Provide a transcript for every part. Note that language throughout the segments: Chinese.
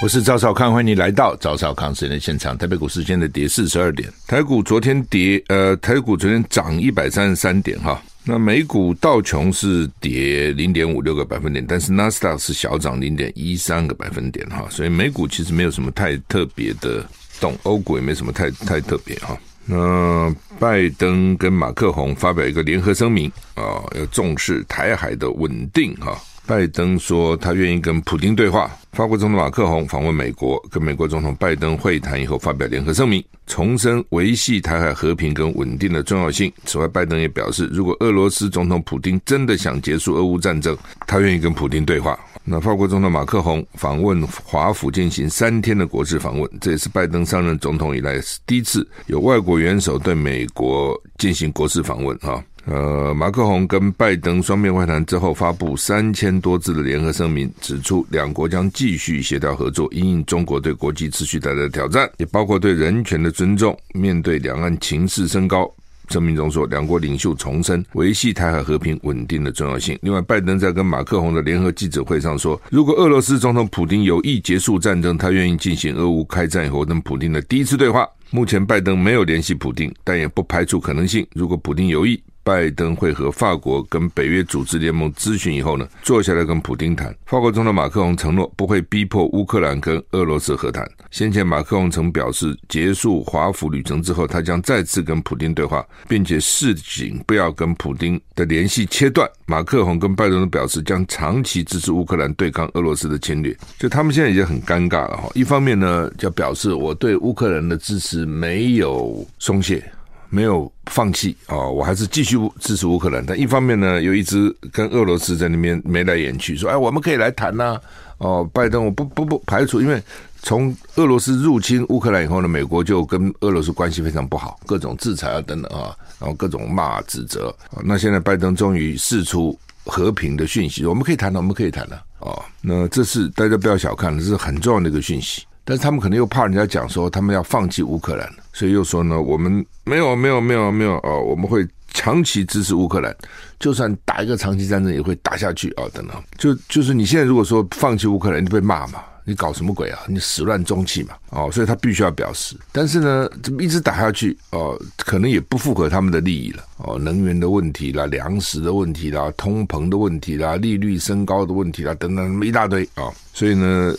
我是赵少康，欢迎你来到赵少康时间的现场。台北股市现在跌四十二点，台股昨天跌，呃，台股昨天涨一百三十三点哈。那美股道琼是跌零点五六个百分点，但是纳斯达克是小涨零点一三个百分点哈。所以美股其实没有什么太特别的动，欧股也没什么太太特别哈。那拜登跟马克宏发表一个联合声明啊，要重视台海的稳定哈。拜登说，他愿意跟普京对话。法国总统马克宏访问美国，跟美国总统拜登会谈以后，发表联合声明，重申维系台海和平跟稳定的重要性。此外，拜登也表示，如果俄罗斯总统普京真的想结束俄乌战争，他愿意跟普京对话。那法国总统马克宏访问华府进行三天的国事访问，这也是拜登上任总统以来第一次有外国元首对美国进行国事访问哈。呃，马克宏跟拜登双面会谈之后，发布三千多字的联合声明，指出两国将继续协调合作，因应中国对国际秩序带来的挑战，也包括对人权的尊重。面对两岸情势升高，声明中说，两国领袖重申维系台海和平稳定的重要性。另外，拜登在跟马克宏的联合记者会上说，如果俄罗斯总统普丁有意结束战争，他愿意进行俄乌开战以后跟普丁的第一次对话。目前，拜登没有联系普丁，但也不排除可能性，如果普丁有意。拜登会和法国跟北约组织联盟咨询以后呢，坐下来跟普丁谈。法国总统马克龙承诺不会逼迫乌克兰跟俄罗斯和谈。先前马克龙曾表示，结束华府旅程之后，他将再次跟普丁对话，并且示警不要跟普丁的联系切断。马克宏跟拜登都表示将长期支持乌克兰对抗俄罗斯的侵略。就他们现在已经很尴尬了哈，一方面呢，就表示我对乌克兰的支持没有松懈。没有放弃啊、我还是继续支持乌克兰。但一方面呢，又一直跟俄罗斯在那边眉来眼去，说：“哎，我们可以来谈呐、”哦，拜登我不不不排除，因为从俄罗斯入侵乌克兰以后呢，美国就跟俄罗斯关系非常不好，各种制裁啊等等啊，然后各种骂指责。那现在拜登终于释出和平的讯息，我们可以谈了，我们可以谈了。哦，那这是大家不要小看，这是很重要的一个讯息。但是他们可能又怕人家讲说他们要放弃乌克兰，所以又说呢，我们没有没有没有没有哦，我们会长期支持乌克兰，就算打一个长期战争也会打下去啊、哦，等等。就就是你现在如果说放弃乌克兰，就被骂嘛。你搞什么鬼啊？你始乱终弃嘛！哦，所以他必须要表示。但是呢，这么一直打下去，哦，可能也不符合他们的利益了。哦，能源的问题啦，粮食的问题啦，通膨的问题啦，利率升高的问题啦，等等，那么一大堆啊、哦。所以呢，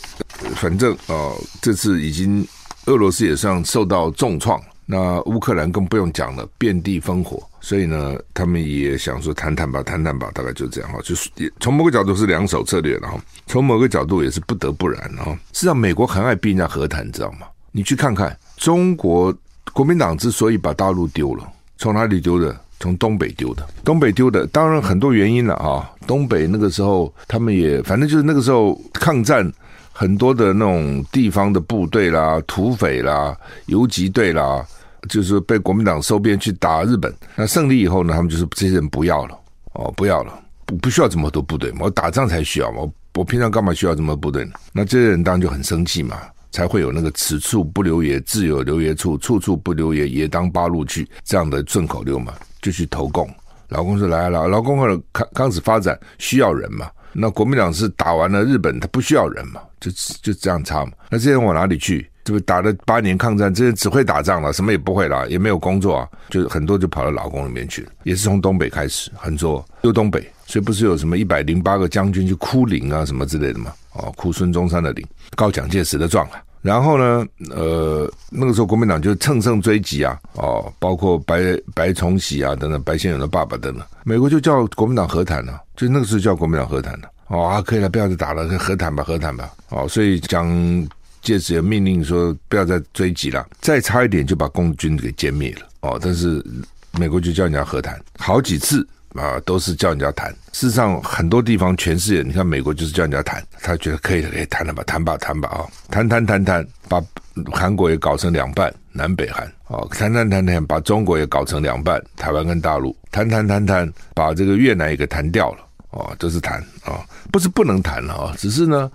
反正哦，这次已经俄罗斯也算受到重创。那乌克兰更不用讲了，遍地烽火，所以呢，他们也想说谈谈吧，谈谈吧，大概就这样哈，就是从某个角度是两手策略了哈，从某个角度也是不得不然哈。实际上，美国很爱逼人家和谈，你知道吗？你去看看中国国民党之所以把大陆丢了，从哪里丢的？从东北丢的，东北丢的，当然很多原因了啊。东北那个时候，他们也反正就是那个时候抗战。很多的那种地方的部队啦、土匪啦、游击队啦，就是被国民党收编去打日本。那胜利以后呢，他们就是这些人不要了哦，不要了，不不需要这么多部队，我打仗才需要嘛，我我平常干嘛需要这么多部队呢？那这些人当然就很生气嘛，才会有那个“此处不留爷，自有留爷处；处处不留爷，爷当八路去”这样的顺口溜嘛，就去投共。老公说来了，老公后来开始发展需要人嘛。那国民党是打完了日本，他不需要人嘛，就就这样差嘛。那这些人往哪里去？这不打了八年抗战，这只会打仗了，什么也不会了，也没有工作啊，就很多就跑到老公里面去了。也是从东北开始，很多又东北，所以不是有什么一百零八个将军去哭灵啊什么之类的嘛？哦，哭孙中山的灵，告蒋介石的状啊。然后呢，呃，那个时候国民党就乘胜追击啊，哦，包括白白崇禧啊等等，白先勇的爸爸等等，美国就叫国民党和谈了，就那个时候叫国民党和谈了，哦啊，可以了，不要再打了，和谈吧，和谈吧，哦，所以蒋介石也命令说不要再追击了，再差一点就把共军给歼灭了，哦，但是美国就叫人家和谈，好几次。啊，都是叫人家谈。事实上，很多地方全世界，你看美国就是叫人家谈，他觉得可以，可以谈了吧，谈吧，谈吧啊，谈谈谈谈，把韩国也搞成两半，南北韩啊，谈谈谈谈，把中国也搞成两半，台湾跟大陆，谈谈谈谈，把这个越南也给谈掉了啊，这是谈啊，不是不能谈了啊，只是呢，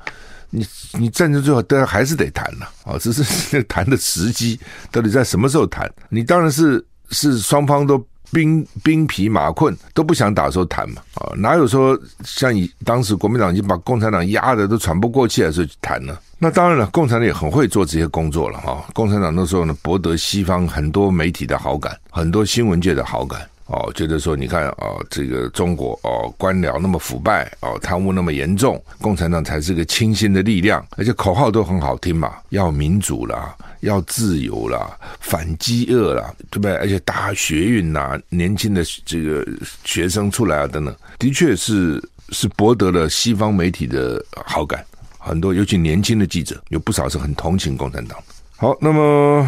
你你战争最后都还是得谈了啊，只是谈的时机到底在什么时候谈？你当然是是双方都。兵兵疲马困都不想打的时候谈嘛啊，哪有说像以当时国民党已经把共产党压得都喘不过气来的时候去谈呢？那当然了，共产党也很会做这些工作了哈。共产党那时候呢，博得西方很多媒体的好感，很多新闻界的好感。哦，觉得说，你看啊、哦，这个中国哦，官僚那么腐败哦，贪污那么严重，共产党才是个清新的力量，而且口号都很好听嘛，要民主啦，要自由啦，反饥饿啦，对不对？而且大学运呐，年轻的这个学生出来啊，等等，的确是是博得了西方媒体的好感，很多尤其年轻的记者有不少是很同情共产党。好，那么。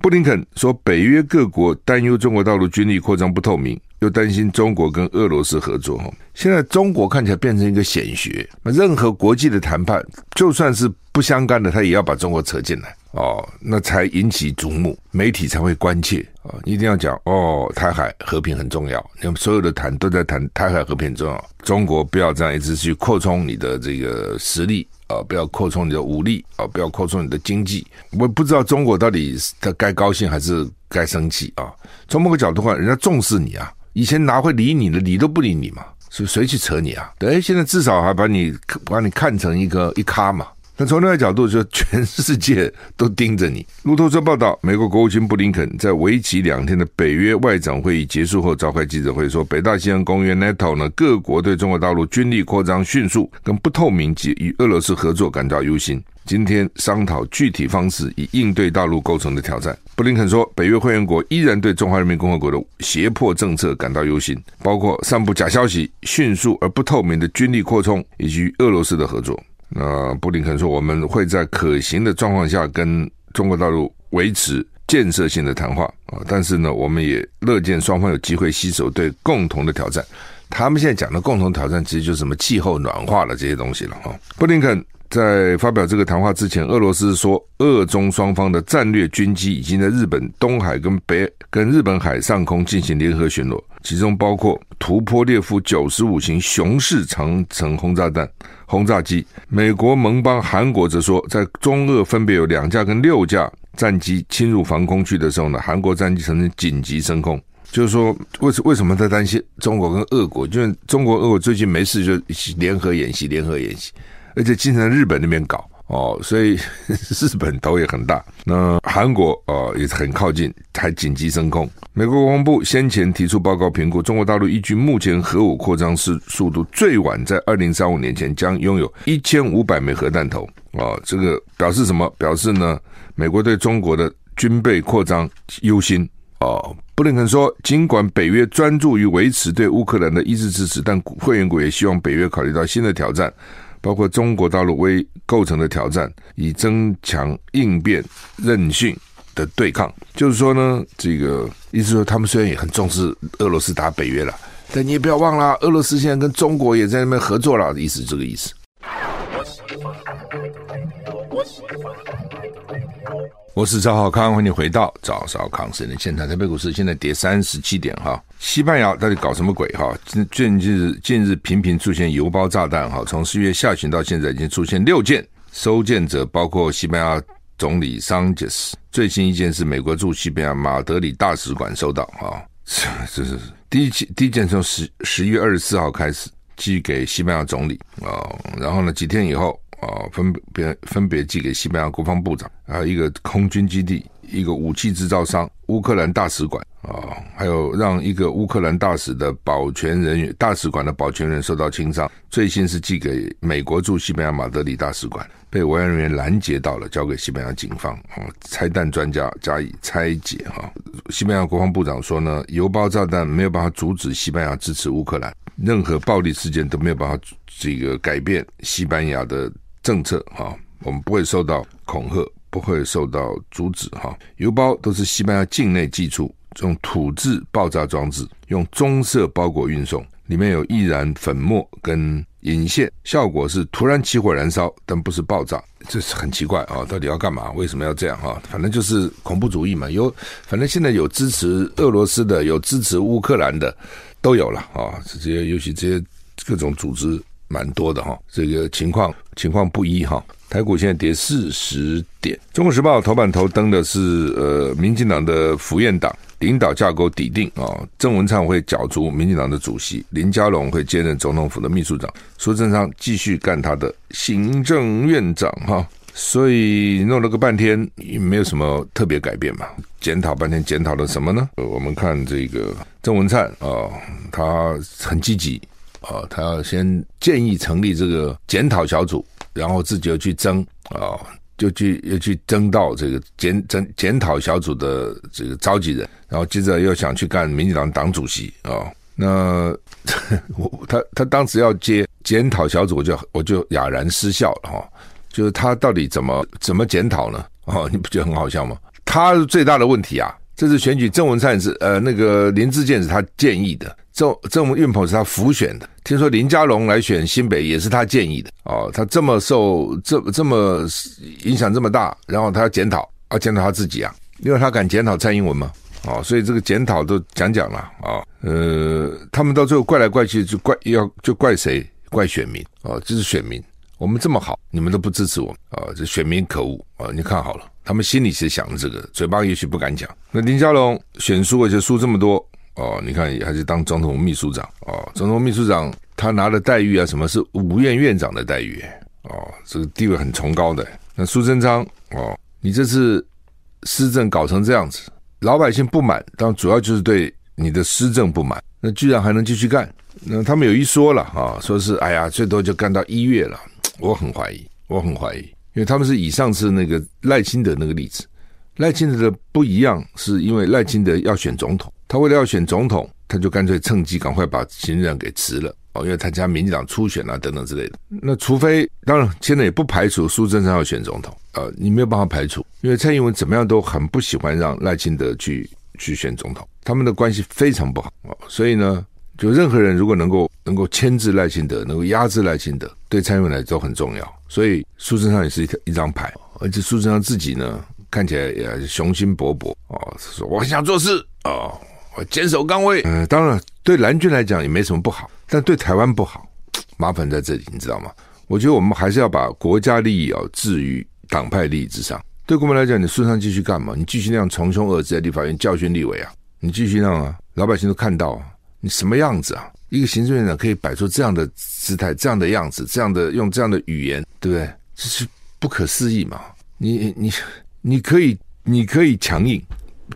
布林肯说，北约各国担忧中国大陆军力扩张不透明，又担心中国跟俄罗斯合作。哈现在中国看起来变成一个显学，那任何国际的谈判，就算是不相干的，他也要把中国扯进来哦，那才引起瞩目，媒体才会关切啊！一定要讲哦，台海和平很重要，你们所有的谈都在谈台海和平很重要，中国不要这样一直去扩充你的这个实力。啊，不要扩充你的武力啊！不要扩充你的经济。我不知道中国到底他该高兴还是该生气啊？从某个角度看，人家重视你啊，以前哪会理你呢？理都不理你嘛，是谁去扯你啊？对，现在至少还把你把你看成一个一咖嘛。那从另外角度说，全世界都盯着你。路透社报道，美国国务卿布林肯在为期两天的北约外长会议结束后召开记者会，说，北大西洋公约 NATO 呢，各国对中国大陆军力扩张迅速跟不透明及与俄罗斯合作感到忧心。今天商讨具体方式以应对大陆构成的挑战。布林肯说，北约会员国依然对中华人民共和国的胁迫政策感到忧心，包括散布假消息、迅速而不透明的军力扩充以及与俄罗斯的合作。那布林肯说，我们会在可行的状况下跟中国大陆维持建设性的谈话啊，但是呢，我们也乐见双方有机会携手对共同的挑战。他们现在讲的共同挑战，其实就是什么气候暖化了这些东西了哈。布林肯在发表这个谈话之前，俄罗斯说，俄中双方的战略军机已经在日本东海跟北跟日本海上空进行联合巡逻，其中包括图波列夫九十五型雄式长城轰炸弹。轰炸机，美国盟邦韩国则说，在中俄分别有两架跟六架战机侵入防空区的时候呢，韩国战机曾经紧急升空。就是说，为什为什么在担心中国跟俄国？就是中国、俄国最近没事就联合演习，联合演习，而且经常日本那边搞。哦，所以 日本头也很大。那韩国哦也是很靠近，还紧急升空。美国国防部先前提出报告评估，中国大陆依据目前核武扩张速速度，最晚在二零三五年前将拥有一千五百枚核弹头。哦，这个表示什么？表示呢，美国对中国的军备扩张忧心。哦，布林肯说，尽管北约专注于维持对乌克兰的一致支持，但会员国也希望北约考虑到新的挑战。包括中国大陆为构成的挑战，以增强应变韧性的对抗。就是说呢，这个意思说，他们虽然也很重视俄罗斯打北约了，但你也不要忘了，俄罗斯现在跟中国也在那边合作了，意思这个意思。我是赵少康，欢迎回到赵少康时间现场。台北股市现在跌三十七点哈。西班牙到底搞什么鬼哈？近近日近日频频出现邮包炸弹哈，从四月下旬到现在已经出现六件，收件者包括西班牙总理桑切斯。最新一件是美国驻西班牙马德里大使馆收到哈，这是第一件第一件从十十一月二十四号开始寄给西班牙总理啊，然后呢几天以后。啊，分别分别寄给西班牙国防部长，还有一个空军基地，一个武器制造商，乌克兰大使馆啊，还有让一个乌克兰大使的保全人员，大使馆的保全人受到轻伤。最新是寄给美国驻西班牙马德里大使馆，被维安人员拦截到了，交给西班牙警方啊，拆弹专家加以拆解哈。西班牙国防部长说呢，邮包炸弹没有办法阻止西班牙支持乌克兰，任何暴力事件都没有办法这个改变西班牙的。政策哈，我们不会受到恐吓，不会受到阻止哈。邮包都是西班牙境内寄出，用土制爆炸装置，用棕色包裹运送，里面有易燃粉末跟引线，效果是突然起火燃烧，但不是爆炸，这是很奇怪啊！到底要干嘛？为什么要这样哈？反正就是恐怖主义嘛。有，反正现在有支持俄罗斯的，有支持乌克兰的，都有了啊。这些尤其这些各种组织。蛮多的哈，这个情况情况不一哈。台股现在跌四十点。中国时报头版头登的是呃，民进党的府院党领导架构底定啊，郑文灿会角逐民进党的主席，林佳龙会兼任总统府的秘书长，苏贞昌继续干他的行政院长哈。所以弄了个半天，也没有什么特别改变嘛。检讨半天，检讨了什么呢？呃我们看这个郑文灿啊，他很积极啊，他要先建议成立这个检讨小组，然后自己又去争啊，就去又去争到这个检检检讨小组的这个召集人，然后接着又想去干民进党党主席啊。那 我他他当时要接检讨小组，我就我就哑然失笑了哈。就是他到底怎么怎么检讨呢？哦，你不觉得很好笑吗？他最大的问题啊！这次选举，郑文灿是呃那个林志健是他建议的，郑郑运鹏是他辅选的。听说林佳龙来选新北也是他建议的哦。他这么受这这么影响这么大，然后他要检讨，要检讨他自己啊，因为他敢检讨蔡英文吗？哦，所以这个检讨都讲讲了啊、呃，他们到最后怪来怪去，就怪要就怪谁？怪选民哦，就是选民。我们这么好，你们都不支持我啊！这选民可恶啊！你看好了，他们心里是想着这个，嘴巴也许不敢讲。那林佳龙选输，而且输这么多哦，你看还是当总统秘书长哦，总统秘书长他拿的待遇啊，什么是五院院长的待遇哦，这个地位很崇高的。那苏贞昌哦，你这次施政搞成这样子，老百姓不满，当主要就是对你的施政不满，那居然还能继续干？那他们有一说了啊，说是哎呀，最多就干到一月了。我很怀疑，我很怀疑，因为他们是以上次那个赖清德那个例子，赖清德的不一样，是因为赖清德要选总统，他为了要选总统，他就干脆趁机赶快把行政长给辞了哦，因为他家民进党初选啊等等之类的。那除非当然现在也不排除苏贞昌要选总统，呃，你没有办法排除，因为蔡英文怎么样都很不喜欢让赖清德去去选总统，他们的关系非常不好哦，所以呢。就任何人如果能够能够牵制赖清德，能够压制赖清德，对蔡英文来都很重要。所以苏贞昌也是一一张牌，而且苏贞昌自己呢，看起来也雄心勃勃哦，说我很想做事哦，坚守岗位。嗯、当然对蓝军来讲也没什么不好，但对台湾不好，麻烦在这里，你知道吗？我觉得我们还是要把国家利益啊置于党派利益之上。对国民来讲，你顺上继续干嘛？你继续那样穷凶恶质在立法院教训立委啊？你继续那样啊？老百姓都看到啊。你什么样子啊？一个行政院长可以摆出这样的姿态、这样的样子、这样的用这样的语言，对不对？这是不可思议嘛？你你你可以你可以强硬，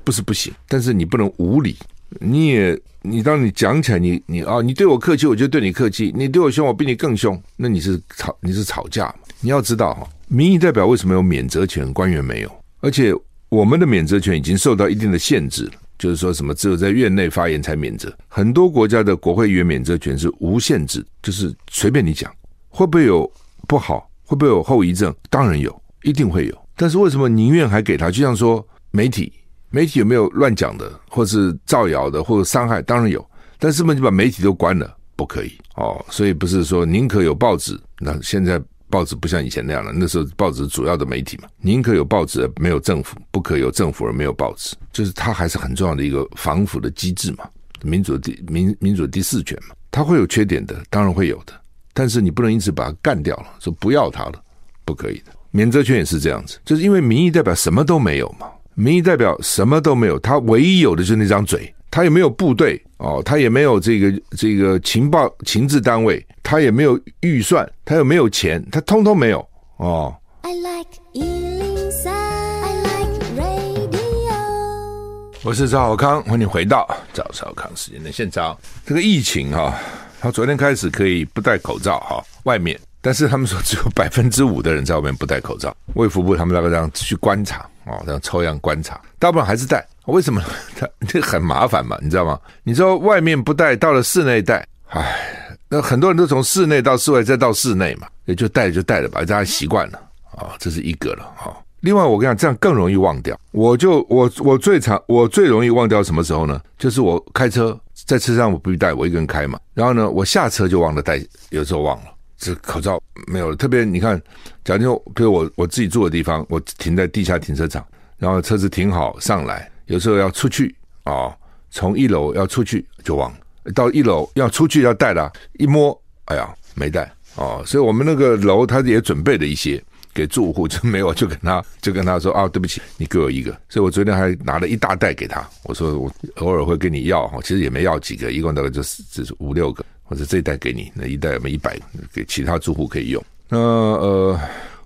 不是不行，但是你不能无理。你也你当你讲起来，你你啊，你对我客气，我就对你客气；你对我凶，我比你更凶。那你是吵你是吵架嘛？你要知道哈，民意代表为什么有免责权，官员没有？而且我们的免责权已经受到一定的限制。就是说什么只有在院内发言才免责，很多国家的国会议员免责权是无限制，就是随便你讲，会不会有不好，会不会有后遗症？当然有，一定会有。但是为什么宁愿还给他？就像说媒体，媒体有没有乱讲的，或是造谣的，或者伤害？当然有。但是不是就把媒体都关了？不可以哦。所以不是说宁可有报纸，那现在。报纸不像以前那样了，那时候报纸主要的媒体嘛，宁可有报纸而没有政府，不可有政府而没有报纸，就是它还是很重要的一个防腐的机制嘛，民主的第民民主的第四权嘛，它会有缺点的，当然会有的，但是你不能因此把它干掉了，说不要它了，不可以的。免责权也是这样子，就是因为民意代表什么都没有嘛，民意代表什么都没有，他唯一有的就是那张嘴。他也没有部队哦，他也没有这个这个情报情治单位，他也没有预算，他也没有钱，他通通没有哦。I like 103, I like radio。我是赵小康，欢迎回到赵少康时间的现场。这个疫情哈、哦，他昨天开始可以不戴口罩哈、哦，外面，但是他们说只有 百分之五的人在外面不戴口罩。卫福部他们那个这样去观察哦，这样抽样观察，大部分还是戴。为什么？他 这很麻烦嘛，你知道吗？你说外面不戴，到了室内戴，唉，那很多人都从室内到室外，再到室内嘛，也就戴就戴了吧，大家习惯了啊、哦，这是一个了啊、哦。另外，我跟你讲，这样更容易忘掉。我就我我最常我最容易忘掉什么时候呢？就是我开车在车上我不必戴，我一个人开嘛。然后呢，我下车就忘了戴，有时候忘了这口罩没有了。特别你看，假如比如我我自己住的地方，我停在地下停车场，然后车子停好上来。有时候要出去啊、哦，从一楼要出去就忘了，到一楼要出去要带了，一摸，哎呀没带哦，所以我们那个楼他也准备了一些，给住户，就没有就跟他 就跟他说啊，对不起，你给我一个。所以我昨天还拿了一大袋给他，我说我偶尔会跟你要哈，其实也没要几个，一共大概就是就是五六个，或者这一袋给你，那一袋有没有一百个给其他住户可以用。那呃，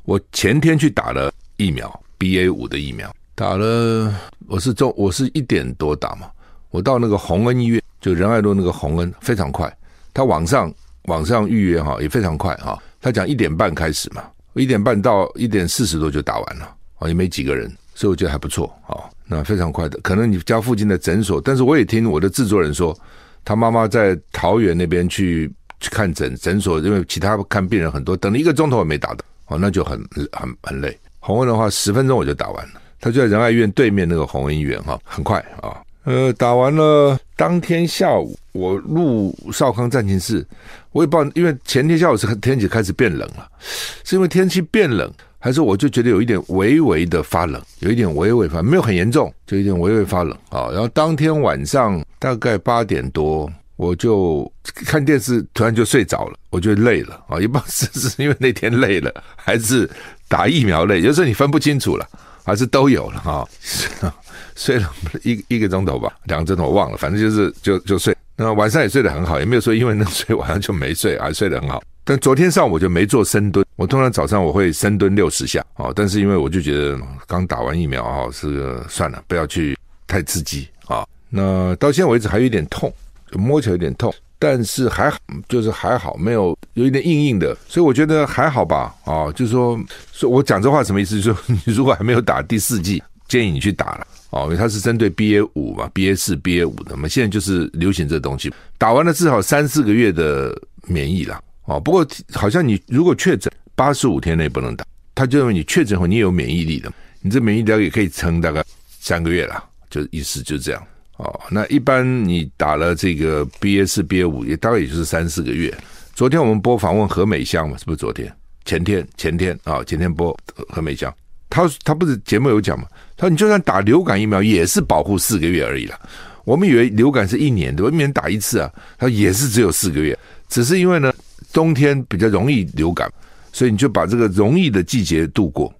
我前天去打了疫苗，BA 五的疫苗，打了，我是中我是一点多打嘛，我到那个宏恩医院，就仁爱路那个宏恩，非常快，他网上。网上预约哈也非常快哈，他讲一点半开始嘛，一点半到一点四十多就打完了啊，也没几个人，所以我觉得还不错啊，那非常快的。可能你家附近的诊所，但是我也听我的制作人说，他妈妈在桃园那边去去看诊诊所，因为其他看病人很多，等了一个钟头也没打到，哦，那就很很很累。宏恩的话十分钟我就打完了，他就在仁爱医院对面那个宏恩医院哈，很快啊。呃，打完了当天下午，我入少康战情室，我也不知道，因为前天下午是天气开始变冷了，是因为天气变冷，还是我就觉得有一点微微的发冷，有一点微微发，没有很严重，就有一点微微发冷啊。然后当天晚上大概八点多，我就看电视，突然就睡着了，我就累了啊，也不知道是是因为那天累了，还是打疫苗累，有时候你分不清楚了，还是都有了啊。睡了一一个钟头吧，两个钟头我忘了，反正就是就就睡。那晚上也睡得很好，也没有说因为能睡晚上就没睡，还睡得很好。但昨天上午我就没做深蹲，我通常早上我会深蹲六十下哦，但是因为我就觉得刚打完疫苗啊，是算了，不要去太刺激啊。那到现在为止还有一点痛，就摸起来有点痛，但是还好，就是还好，没有有一点硬硬的，所以我觉得还好吧。啊，就是说，说我讲这话什么意思？就是说你如果还没有打第四剂，建议你去打了。哦，因为它是针对 BA 五嘛，BA 四、BA 五的嘛，现在就是流行这东西，打完了至少三四个月的免疫了。哦，不过好像你如果确诊八十五天内不能打，他就认为你确诊后你有免疫力的，你这免疫力也可以撑大概三个月了，就意思就是这样。哦，那一般你打了这个 BA 四、BA 五也大概也就是三四个月。昨天我们播访问何美香嘛，是不是昨天？前天？前天啊，前天播何美香。他他不是节目有讲吗？他说你就算打流感疫苗也是保护四个月而已啦。我们以为流感是一年，对吧？一年打一次啊，他也是只有四个月。只是因为呢，冬天比较容易流感，所以你就把这个容易的季节度过。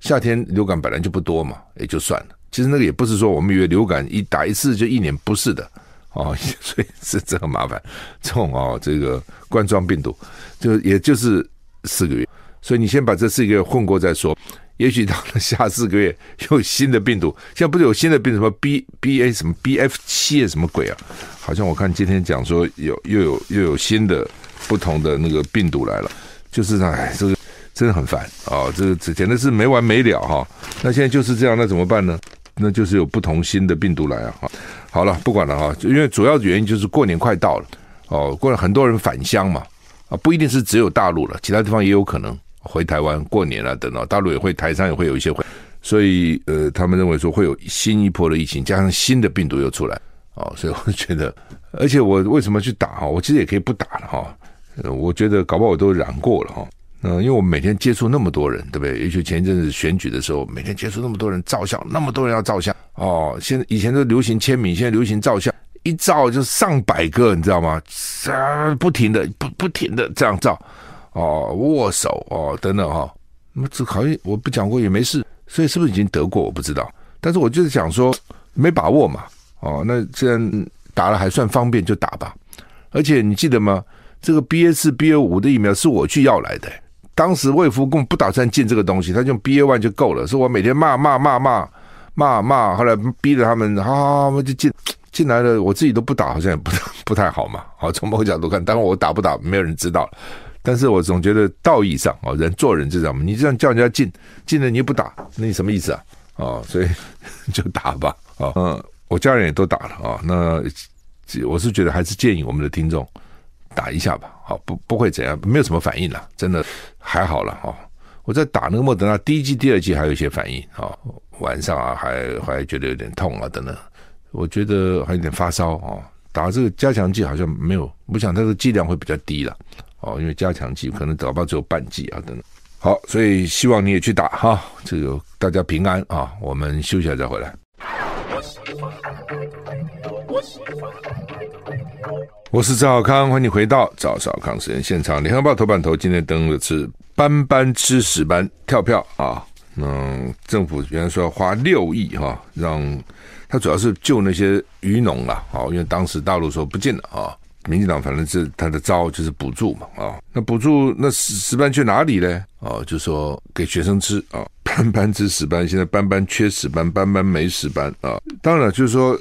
夏天流感本来就不多嘛，也就算了。其实那个也不是说我们以为流感一打一次就一年，不是的哦。所以是这很麻烦。这种哦，这个冠状病毒就也就是四个月，所以你先把这四个月混过再说。也许到了下四个月又有新的病毒，现在不是有新的病毒什么 B B A 什么 B F 七什么鬼啊？好像我看今天讲说有又有又有新的不同的那个病毒来了，就是哎，这个真的很烦啊、哦！这个这简直是没完没了哈、那现在就是这样，那怎么办呢？那就是有不同新的病毒来啊！好了，不管了哈，因为主要的原因就是过年快到了哦，过了很多人返乡嘛啊，不一定是只有大陆了，其他地方也有可能。回台湾过年了，等到大陆也会，台商也会有一些回，所以呃，他们认为说会有新一波的疫情，加上新的病毒又出来，哦，所以我觉得，而且我为什么去打哈？我其实也可以不打了哈，我觉得搞不好我都染过了哈，嗯，因为我每天接触那么多人，对不对？尤其前一阵子选举的时候，每天接触那么多人照相，那么多人要照相哦。现在以前都流行签名，现在流行照相，一照就上百个，你知道吗？啊，不停的不不停的这样照。哦，握手哦，等等哈，那这好像我不讲过也没事，所以是不是已经得过我不知道，但是我就是想说没把握嘛，哦，那既然打了还算方便就打吧，而且你记得吗？这个 BA 四 BA 五的疫苗是我去要来的，当时卫福根本不打算进这个东西，他用 BA one 就够了，是我每天骂骂骂骂骂骂，后来逼着他们，好好好就进进来了，我自己都不打，好像也不不太好嘛，好，从某个角度看，当然我打不打没有人知道。但是我总觉得道义上啊，人做人就这样嘛，你这样叫人家进进了你又不打，那你什么意思啊？哦，所以 就打吧，啊，嗯，我家人也都打了啊。那我是觉得还是建议我们的听众打一下吧，好，不不会怎样，没有什么反应了，真的还好了哈。我在打那个莫德纳第一剂、第二剂还有一些反应啊，晚上啊还还觉得有点痛啊等等，我觉得还有点发烧啊。打这个加强剂好像没有，我想它的剂量会比较低了。哦，因为加强剂可能搞不好只有半剂啊，等等。好，所以希望你也去打哈，这个大家平安啊。我们休息一下再回来。我是赵少康，欢迎回到赵少康时间现场。联合报头版头今天登的是班班吃屎班跳票啊！嗯，政府原来说要花六亿哈、啊，让他主要是救那些渔农啦，啊，因为当时大陆说不进了啊，民进党反正是他的招就是补助嘛啊，那补助那石石斑去哪里呢？啊，就说给学生吃啊，班班吃石斑，现在班班缺石斑，班班没石斑啊。当然就是说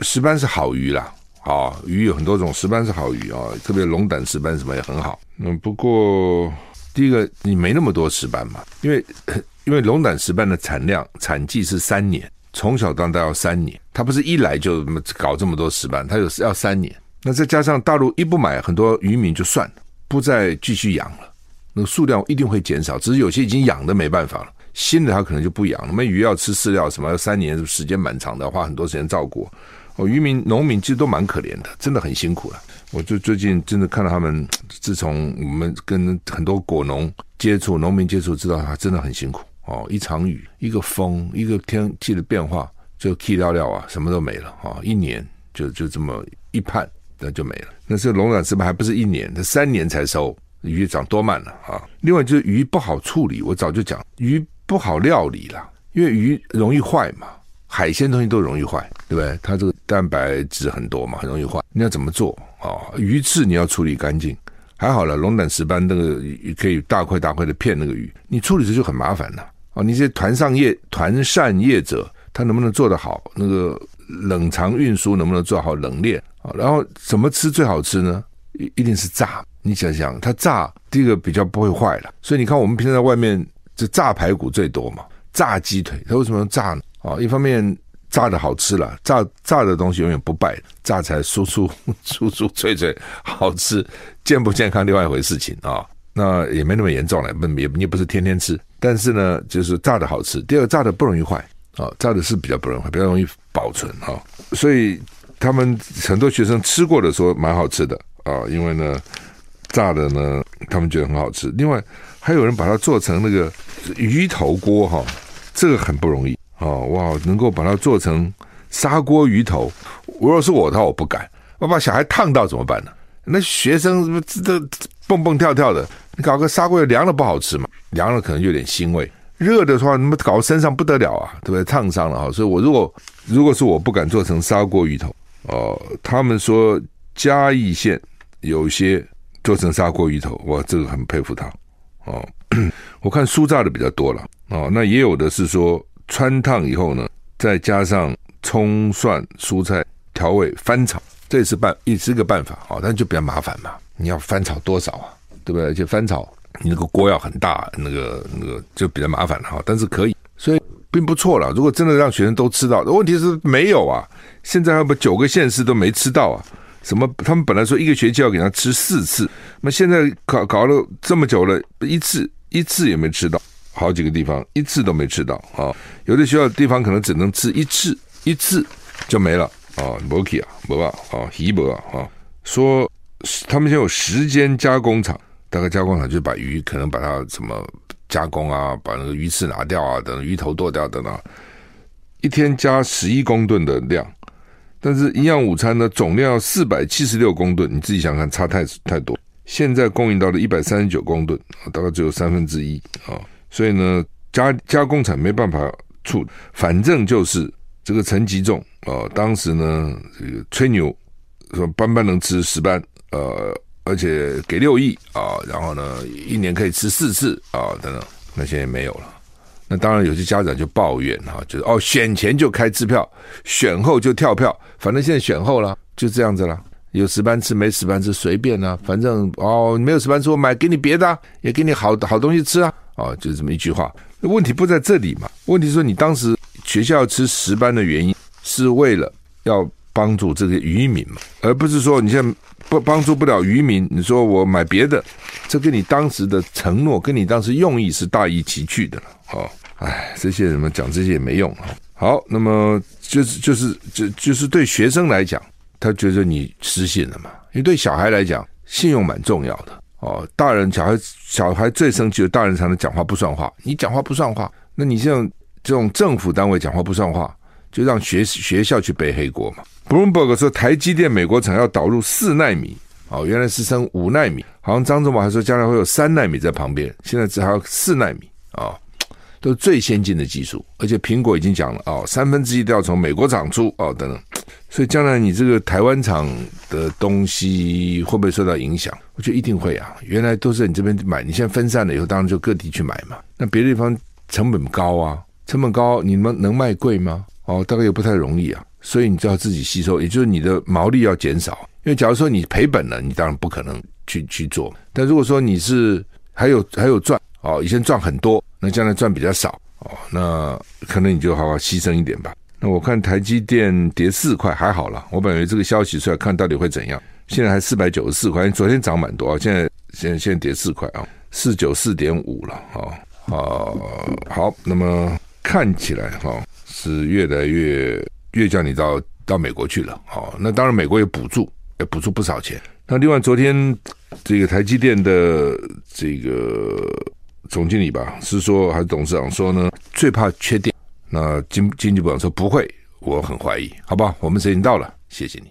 石斑是好鱼啦。啊，鱼有很多种，石斑是好鱼啊，特别龙胆石斑什么也很好。嗯，不过第一个你没那么多石斑嘛，因为 因为龙胆石斑的产量产季是三年，从小到大要三年，它不是一来就搞这么多石斑，它有要三年。那再加上大陆一不买，很多渔民就算了，不再继续养了，那个数量一定会减少。只是有些已经养的没办法了，新的他可能就不养了。那鱼要吃饲料什么，三年时间蛮长的，花很多时间照顾。哦，渔民、农民其实都蛮可怜的，真的很辛苦了。我就最近真的看到他们，自从我们跟很多果农接触、农民接触，知道他真的很辛苦。哦，一场雨、一个风、一个天气的变化，就气料料啊，什么都没了。哦，一年就就这么一盼，那就没了。那这龙胆石斑还不是一年，它三年才收，鱼长多慢了啊！另外就是鱼不好处理，我早就讲，鱼不好料理了，因为鱼容易坏嘛。海鲜东西都容易坏，对不对？它这个蛋白质很多嘛，很容易坏。你要怎么做啊、鱼刺你要处理干净，还好了。龙胆石斑那个可以大块大块的片那个鱼，你处理这就很麻烦了啊！你这些团上业团扇业者，他能不能做得好？那个冷藏运输能不能做好冷链啊？然后怎么吃最好吃呢？一一定是炸。你想想，它炸第一个比较不会坏了。所以你看，我们平常在外面这炸排骨最多嘛，炸鸡腿，它为什么要炸呢？啊，一方面炸的好吃了，炸炸的东西永远不败，炸才酥酥酥酥脆脆好吃，健不健康另外一回事情啊。那也没那么严重了，不也也不是天天吃，但是呢，就是炸的好吃。第二，炸的不容易坏啊，炸的是比较不容易坏，比较容易保存啊。所以他们很多学生吃过的说蛮好吃的啊，因为呢炸的呢他们觉得很好吃。另外还有人把它做成那个鱼头锅哈，这个很不容易。哦哇，能够把它做成砂锅鱼头，如果是我的话，我不敢。我把小孩烫到怎么办呢？那学生什么这蹦蹦跳跳的，你搞个砂锅凉了不好吃嘛？凉了可能有点腥味，热的话，那么搞身上不得了啊，对不对？烫伤了啊！所以我如果如果是我不敢做成砂锅鱼头哦。他们说嘉义县有些做成砂锅鱼头，我这个很佩服他哦。我看酥炸的比较多了哦，那也有的是说。汆烫以后呢，再加上葱蒜蔬菜调味翻炒，这也是办也是个办法啊，但就比较麻烦嘛。你要翻炒多少啊？对不对？而且翻炒你那个锅要很大，那个那个就比较麻烦了哈。但是可以，所以并不错了。如果真的让学生都吃到，问题是没有啊。现在还不九个县市都没吃到啊？什么？他们本来说一个学期要给他吃四次，那现在搞搞了这么久了，一次一次也没吃到。好几个地方一次都没吃到啊，有的学校地方可能只能吃一次，一次就没了啊，没去啊，没啊，啊，稀没啊，啊，说他们现在有十间加工厂，大概加工厂就把鱼可能把它什么加工啊，把那个鱼刺拿掉啊，等鱼头剁掉等等，一天加十一公吨的量，但是营养午餐呢，总量要四百七十六公吨，你自己想想，差太太多，现在供应到了一百三十九公吨，大概只有三分之一啊。所以呢，加加工厂没办法处，反正就是这个陈吉仲啊，当时呢这个吹牛说班班能吃屎斑，呃，而且给六亿啊，然后呢一年可以吃四次啊等等，那现在没有了。那当然有些家长就抱怨哈，就是哦选前就开支票，选后就跳票，反正现在选后了，就这样子了，有十班吃没十班吃随便啊，反正哦没有十班吃我买给你别的，也给你好好东西吃啊。啊，就是这么一句话。问题不在这里嘛？问题是说，你当时学校要吃十班的原因，是为了要帮助这个渔民嘛，而不是说你现在不帮助不了渔民，你说我买别的，这跟你当时的承诺，跟你当时用意是大异其趣的了。哦，哎，这些人们讲这些也没用啊。好，那么就是就是就就是对学生来讲，他觉得你失信了嘛？因为对小孩来讲，信用蛮重要的。哦，大人小孩小孩最生气的，大人才能讲话不算话。你讲话不算话，那你像这种政府单位讲话不算话，就让学学校去背黑锅嘛。Bloomberg 说台积电美国厂要导入四纳米，哦，原来是升五纳米，好像张忠谋还说将来会有三纳米在旁边，现在只还有四纳米啊。哦都是最先进的技术，而且苹果已经讲了哦，三分之一都要从美国厂出哦，等等。所以将来你这个台湾厂的东西会不会受到影响？我觉得一定会啊。原来都是你这边买，你现在分散了以后，当然就各地去买嘛。那别的地方成本高啊，成本高，你们能卖贵吗？哦，大概也不太容易啊。所以你就要自己吸收，也就是你的毛利要减少。因为假如说你赔本了，你当然不可能去去做。但如果说你是还有还有赚哦，以前赚很多。那将来赚比较少哦，那可能你就好好牺牲一点吧。那我看台积电跌四块还好了，我本来这个消息出来看到底会怎样？现在还四百九十四块，昨天涨蛮多啊，现在现在现在跌四块啊，四九四点五了啊啊好，那么看起来哈是越来越越叫你到到美国去了哦。那当然美国也补助，也补助不少钱。那另外昨天这个台积电的这个。总经理吧，是说还是董事长说呢？最怕缺电。那经经济部长说不会，我很怀疑。好吧，我们时间到了，谢谢你。